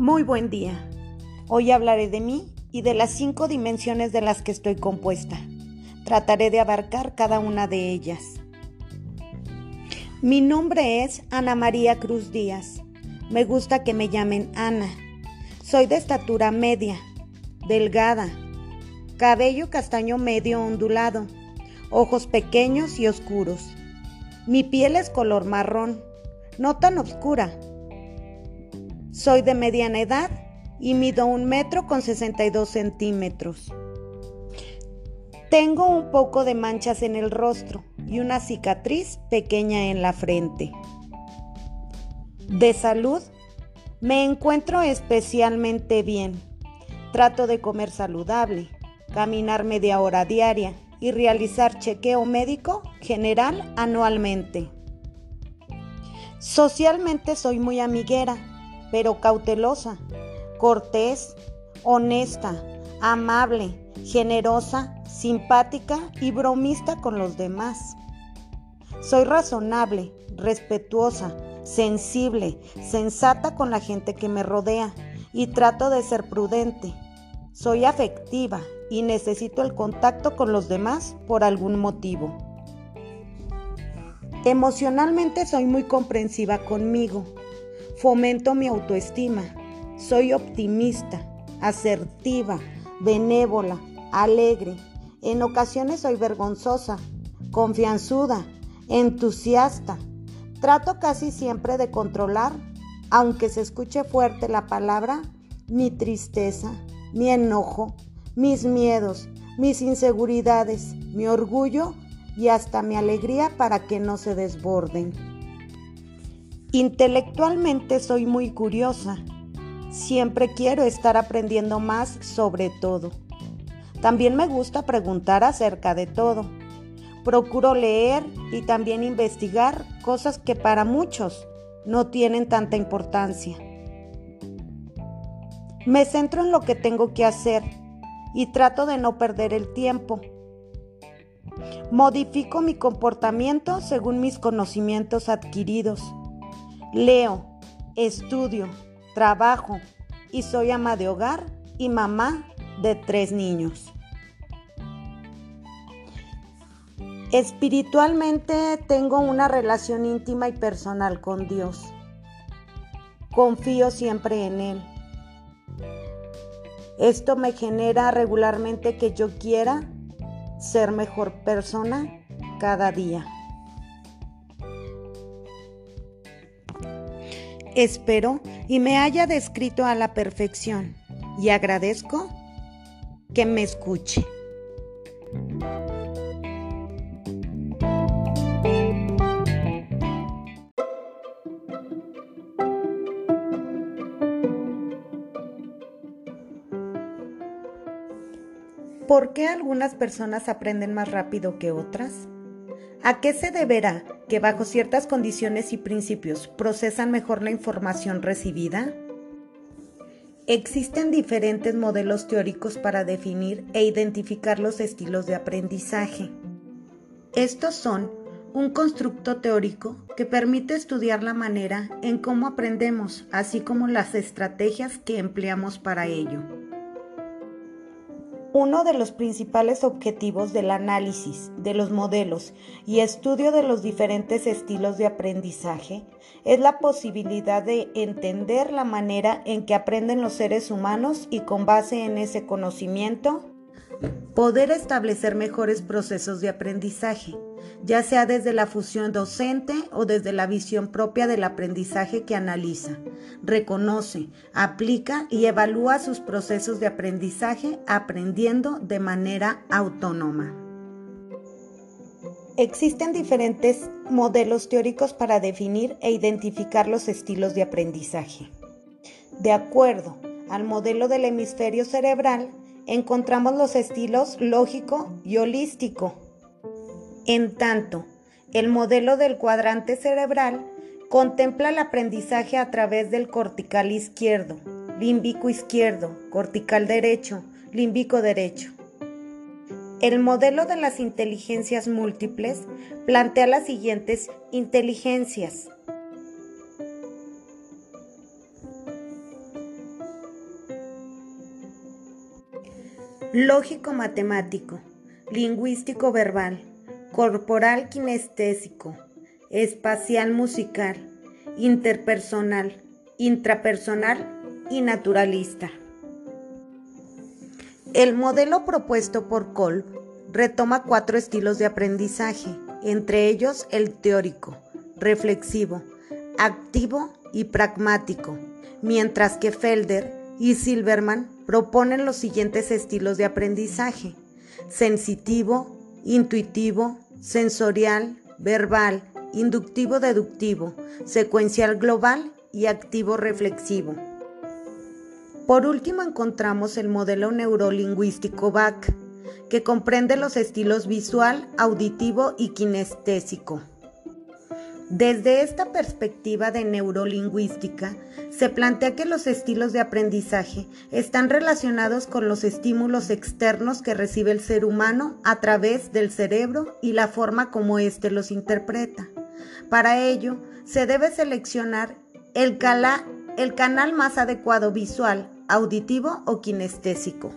Muy buen día. Hoy hablaré de mí y de las cinco dimensiones de las que estoy compuesta. Trataré de abarcar cada una de ellas. Mi nombre es Ana María Cruz Díaz. Me gusta que me llamen Ana. Soy de estatura media, delgada, cabello castaño medio ondulado, ojos pequeños y oscuros. Mi piel es color marrón, no tan oscura. Soy de mediana edad y mido un metro con 62 centímetros. Tengo un poco de manchas en el rostro y una cicatriz pequeña en la frente. De salud, me encuentro especialmente bien. Trato de comer saludable, caminar media hora diaria y realizar chequeo médico general anualmente. Socialmente soy muy amiguera, pero cautelosa, cortés, honesta, amable, generosa, simpática y bromista con los demás. Soy razonable, respetuosa, sensible, sensata con la gente que me rodea y trato de ser prudente. Soy afectiva y necesito el contacto con los demás por algún motivo. Emocionalmente soy muy comprensiva conmigo. Fomento mi autoestima. Soy optimista, asertiva, benévola, alegre. En ocasiones soy vergonzosa, confianzuda, entusiasta. Trato casi siempre de controlar, aunque se escuche fuerte la palabra, mi tristeza, mi enojo, mis miedos, mis inseguridades, mi orgullo y hasta mi alegría para que no se desborden. Intelectualmente soy muy curiosa. Siempre quiero estar aprendiendo más sobre todo. También me gusta preguntar acerca de todo. Procuro leer y también investigar cosas que para muchos no tienen tanta importancia. Me centro en lo que tengo que hacer y trato de no perder el tiempo. Modifico mi comportamiento según mis conocimientos adquiridos. Leo, estudio, trabajo y soy ama de hogar y mamá de tres niños. Espiritualmente tengo una relación íntima y personal con Dios. Confío siempre en Él. Esto me genera regularmente que yo quiera ser mejor persona cada día. Espero y me haya descrito a la perfección y agradezco que me escuche. ¿Por qué algunas personas aprenden más rápido que otras? ¿A qué se deberá que bajo ciertas condiciones y principios procesan mejor la información recibida? Existen diferentes modelos teóricos para definir e identificar los estilos de aprendizaje. Estos son un constructo teórico que permite estudiar la manera en cómo aprendemos, así como las estrategias que empleamos para ello. Uno de los principales objetivos del análisis de los modelos y estudio de los diferentes estilos de aprendizaje es la posibilidad de entender la manera en que aprenden los seres humanos y con base en ese conocimiento poder establecer mejores procesos de aprendizaje, ya sea desde la fusión docente o desde la visión propia del aprendizaje que analiza, reconoce, aplica y evalúa sus procesos de aprendizaje aprendiendo de manera autónoma. Existen diferentes modelos teóricos para definir e identificar los estilos de aprendizaje. De acuerdo al modelo del hemisferio cerebral, encontramos los estilos lógico y holístico. En tanto, el modelo del cuadrante cerebral contempla el aprendizaje a través del cortical izquierdo, límbico izquierdo, cortical derecho, límbico derecho. El modelo de las inteligencias múltiples plantea las siguientes inteligencias. Lógico-matemático, lingüístico-verbal, corporal-kinestésico, espacial-musical, interpersonal, intrapersonal y naturalista. El modelo propuesto por Kolb retoma cuatro estilos de aprendizaje, entre ellos el teórico, reflexivo, activo y pragmático, mientras que Felder y Silverman proponen los siguientes estilos de aprendizaje, sensitivo, intuitivo, sensorial, verbal, inductivo-deductivo, secuencial global y activo reflexivo. Por último encontramos el modelo neurolingüístico BAC, que comprende los estilos visual, auditivo y kinestésico. Desde esta perspectiva de neurolingüística, se plantea que los estilos de aprendizaje están relacionados con los estímulos externos que recibe el ser humano a través del cerebro y la forma como éste los interpreta. Para ello, se debe seleccionar el, el canal más adecuado visual, auditivo o kinestésico.